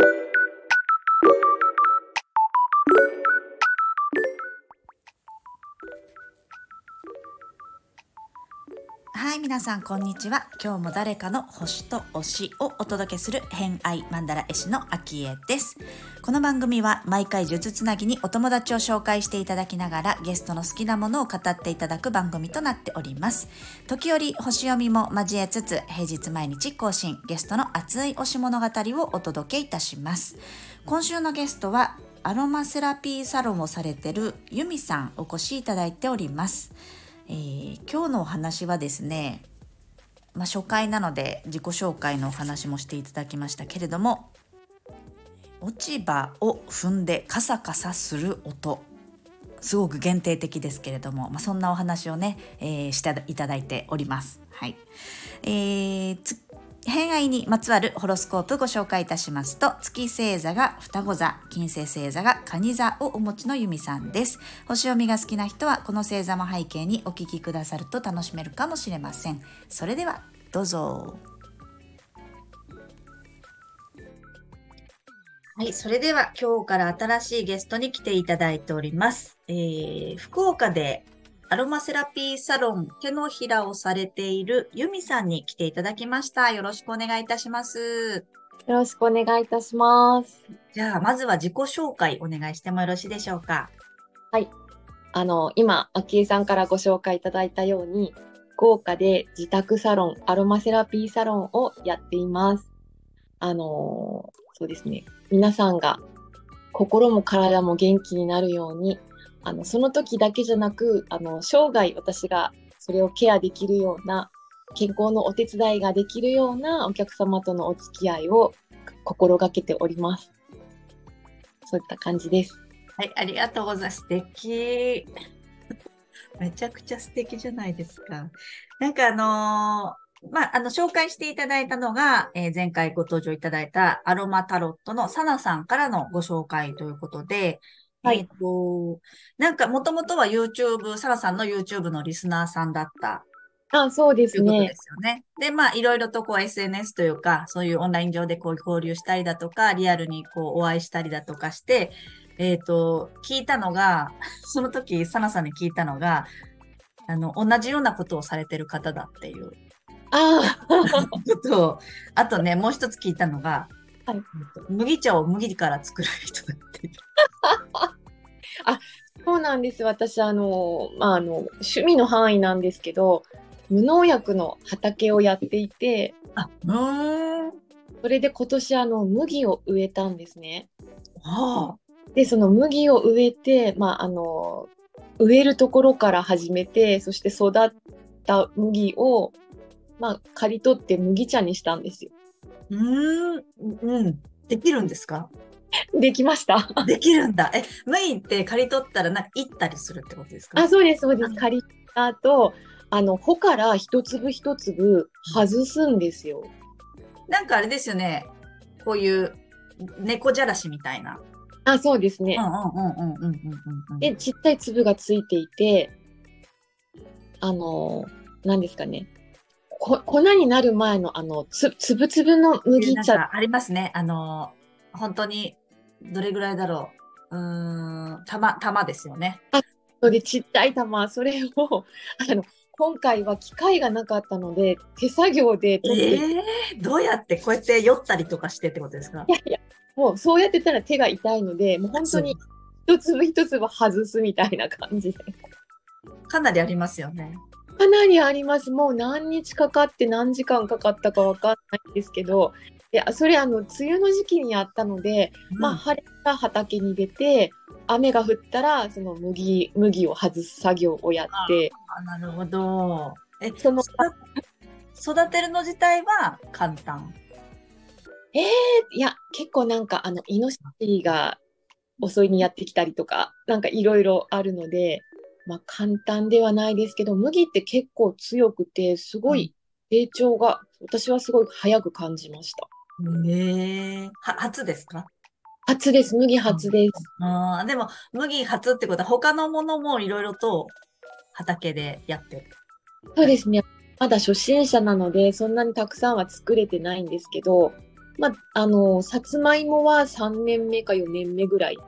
はい皆さんこんにちは。今日も誰かの星と推しをお届けする偏愛マンダラ絵師の秋江です。この番組は毎回術つなぎにお友達を紹介していただきながらゲストの好きなものを語っていただく番組となっております。時折星読みも交えつつ平日毎日更新ゲストの熱い推し物語をお届けいたします。今週のゲストはアロマセラピーサロンをされてるユミさんお越しいただいております。えー、今日のお話はですね、まあ、初回なので自己紹介のお話もしていただきましたけれども落ち葉を踏んでカサカサする音すごく限定的ですけれども、まあ、そんなお話をね、えー、していただいております。はいえー、偏愛にまつわるホロスコープご紹介いたしますと月星座が双子座金星星座が蟹座をお持ちの由美さんです。星読みが好きな人はこの星座も背景にお聞きくださると楽しめるかもしれません。それではどうぞ。はい、それでは今日から新しいゲストに来ていただいております。えー、福岡でアロマセラピーサロン手のひらをされているユミさんに来ていただきました。よろしくお願いいたします。よろしくお願いいたします。じゃあ、まずは自己紹介お願いしてもよろしいでしょうか。はい。あの、今、秋江さんからご紹介いただいたように、豪華で自宅サロン、アロマセラピーサロンをやっています。あのそうですね。皆さんが心も体も元気になるように、あのその時だけじゃなくあの生涯私がそれをケアできるような健康のお手伝いができるようなお客様とのお付き合いを心がけております。そういった感じです。はい、ありがとうございます。素敵。めちゃくちゃ素敵じゃないですか。なんかあのー、まあ、あの、紹介していただいたのが、えー、前回ご登場いただいたアロマタロットのサナさんからのご紹介ということで、はい。えっ、と、なんかもともとは YouTube、サラさんの YouTube のリスナーさんだったあ、そうですね。ですよね。で、まあ、いろいろとこう SNS というか、そういうオンライン上でこう交流したりだとか、リアルにこうお会いしたりだとかして、えっ、ー、と、聞いたのが、その時、サナさんに聞いたのが、あの、同じようなことをされてる方だっていう。ああ。と、あとね、もう一つ聞いたのが、はい、麦茶を麦から作る人だっていう。あそうなんです。私あの,、まあ、あの趣味の範囲なんですけど無農薬の畑をやっていてあうんそれで今年あの麦を植えたんですね。はあ、でその麦を植えて、まあ、あの植えるところから始めてそして育った麦を、まあ、刈り取って麦茶にしたんですよ。うん、うん、できるんですか？できました。できるんだ。え、麦って刈り取ったらなんかいったりするってことですか？あ、そうです、そうです。刈り取った後、あの、穂から一粒一粒外すんですよ。なんかあれですよね。こういう猫じゃらしみたいな。あ、そうですね。で、ちっちゃい粒がついていて、あの、何ですかね。こ粉になる前のあのつつぶつぶの麦茶ありますねあの本当にどれぐらいだろう？うん、玉、玉ですよね。あ、それちっちゃい玉、それを、あの、今回は機械がなかったので、手作業で取って。えー、どうやってこうやって酔ったりとかしてってことですか？いやいや、もうそうやってたら手が痛いので、もう本当に一粒一粒外すみたいな感じです。かなりありますよね。かなりあります。もう何日かかって何時間かかったかわかんないんですけど、いやそれあの梅雨の時期にやったので、うん、まあ晴れた畑に出て雨が降ったらその麦麦を外す作業をやって。あなるほど。えその育てるの自体は簡単？えー、いや結構なんかあのイノシシが襲いにやってきたりとかなんかいろいろあるのでまあ簡単ではないですけど麦って結構強くてすごい成長が、私はすごい早く感じました。へえ初ですか？初です。麦初です。ああ、でも、麦初ってことは、他のものもいろいろと畑でやってる。そうですね。まだ初心者なので、そんなにたくさんは作れてないんですけど、まあ、あの、さつまいもは3年目か4年目ぐらい。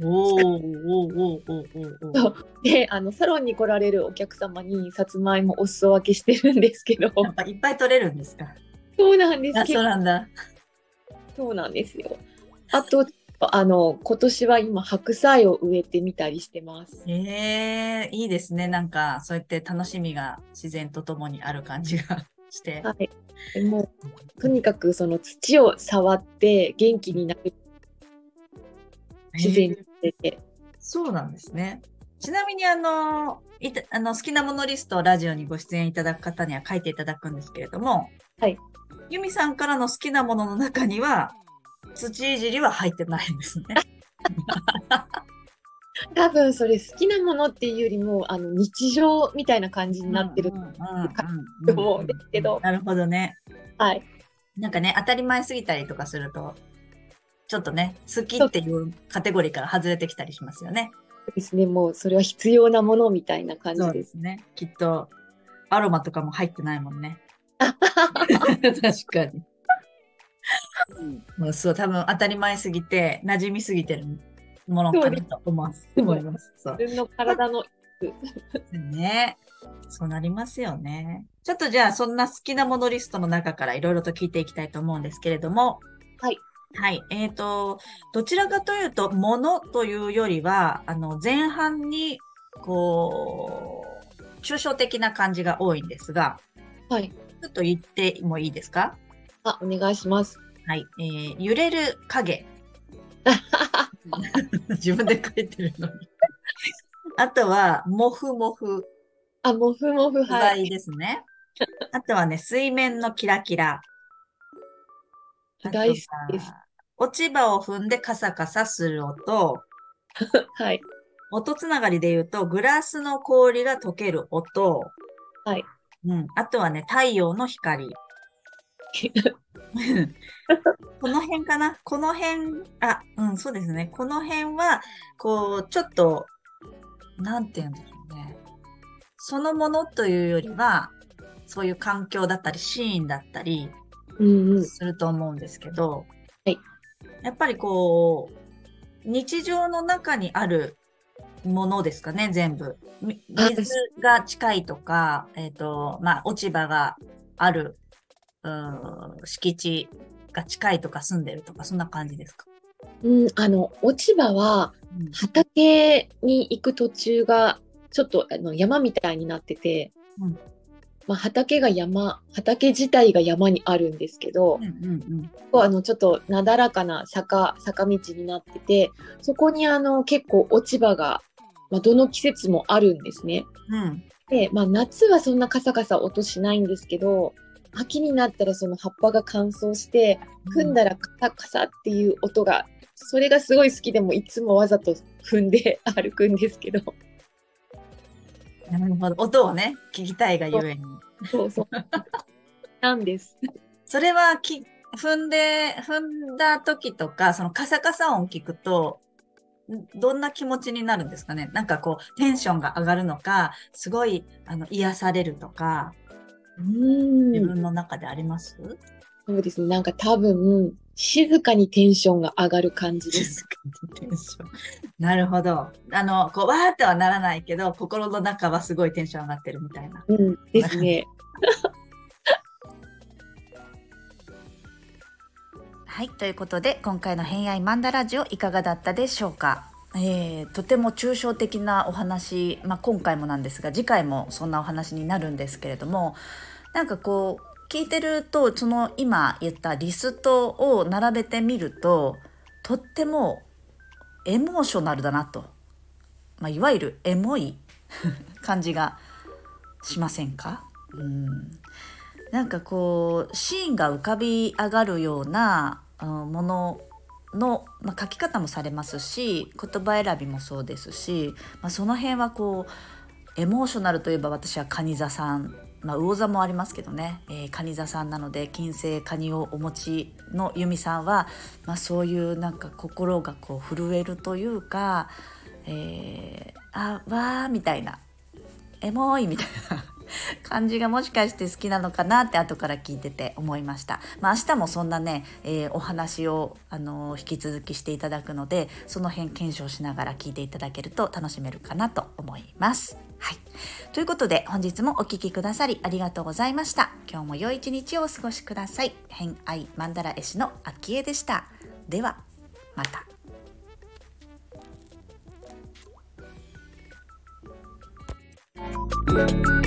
おーおーおーおーおーおーそうで、あの、サロンに来られるお客様にさつまいもお裾分けしてるんですけど、やっぱいっぱい取れるんですか？そうなんですあ、そうなんだ。そうなんですよ。あと、あの、今年は今、白菜を植えてみたりしてます。ええいいですね。なんか、そうやって楽しみが自然とともにある感じが して。はい。でもう、とにかくその土を触って元気になる自然に出て。そうなんですね。ちなみに、あの、いたあの好きなものリストをラジオにご出演いただく方には書いていただくんですけれども、はい。ユミさんからの好きなものの中には、土いじりは入ってないんですね。多分それ好きなものっていうよりも、あの、日常みたいな感じになってると思うんですけどなるほどね。はい。なんかね、当たり前すぎたりとかすると、ちょっとね、好きっていうカテゴリーから外れてきたりしますよね。そうですね。もうそれは必要なものみたいな感じで。ですすね。きっと、アロマとかも入ってないもんね。確かに。もうそう、多分当たり前すぎて、馴染みすぎてるものかなと思います。思います。そう。自分の体の、ね。そうなりますよね。ちょっとじゃあ、そんな好きなものリストの中からいろいろと聞いていきたいと思うんですけれども。はい。はい。えっ、と、どちらかというと、ものというよりは、あの、前半に、こう、抽象的な感じが多いんですが、はい。ちょっと言ってもいいですか？あ、お願いします。はい。えー、揺れる影。自分で書いてるのに。あとは、もふもふ。あ、もふもふ、不はい。在ですね。あとはね、水面のキラキラ。大好きですは落ち葉を踏んでカサカサする音。はい。音つながりで言うと、グラスの氷が溶ける音。はい。うん。あとはね、太陽の光。この辺かな？この辺、あ、うん、そうですね。この辺は、こう、ちょっと、なんて言うんだろうね。そのものというよりは、そういう環境だったり、シーンだったり。すると思うんですけど、はい。やっぱりこう、日常の中にあるものですかね、全部。水が近いとか、えっ、と、まあ、落ち葉がある、敷地が近いとか住んでるとか、そんな感じですか？うん、あの、落ち葉はうん畑に行く途中がちょっとあの山みたいになってて、うんまあ、畑が山、畑自体が山にあるんですけどう、んうんこうあのちょっとなだらかな坂、坂道になってて、そこにあの結構落ち葉が、まあ、どの季節もあるんですね。うん。うん。で、まあ、夏はそんなカサカサ音しないんですけど、秋になったらその葉っぱが乾燥して、踏んだらカサカサっていう音が、それがすごい好きでもいつもわざと踏んで 歩くんですけど、なるほど。音をね、聞きたいがゆえに。そうそう。なんです。それはき、踏んで、踏んだ時とか、そのカサカサ音聞くと、んどんな気持ちになるんですかね？なんかこう、テンションが上がるのか、すごい、あの、癒されるとか、うーん。自分の中であります、そうですね。なんか多分、静かにテンションが上がる感じです。なるほど。あの、こう、わーってはならないけど、心の中はすごいテンション上がってるみたいな。うん。ですね。はい。ということで、今回の偏愛マンダラジオいかがだったでしょうか？えーとても抽象的なお話、まあ、今回もなんですが次回もそんなお話になるんですけれどもなんかこう聞いてるとその今言ったリストを並べてみるととってもエモーショナルだなと、まあ、いわゆるエモい 感じがしませんか？うん。なんかこうシーンが浮かび上がるようなものの、まあ、書き方もされますし言葉選びもそうですし、まあ、その辺はこうエモーショナルといえば私は蟹座さん、まあ、魚座もありますけどね、えー、蟹座さんなので金星蟹をお持ちの由美さんは、まあ、そういうなんか心がこう震えるというか、えー、あわーみたいなエモいみたいな 感じがもしかして好きなのかなって後から聞いてて思いました。まあ明日もそんなね、えーお話を、あのー引き続きしていただくのでその辺検証しながら聞いていただけると楽しめるかなと思います。はい。ということで本日もお聞きくださりありがとうございました。今日も良い一日をお過ごしください。偏愛マンダラ絵師の秋江でした。ではまた。Thank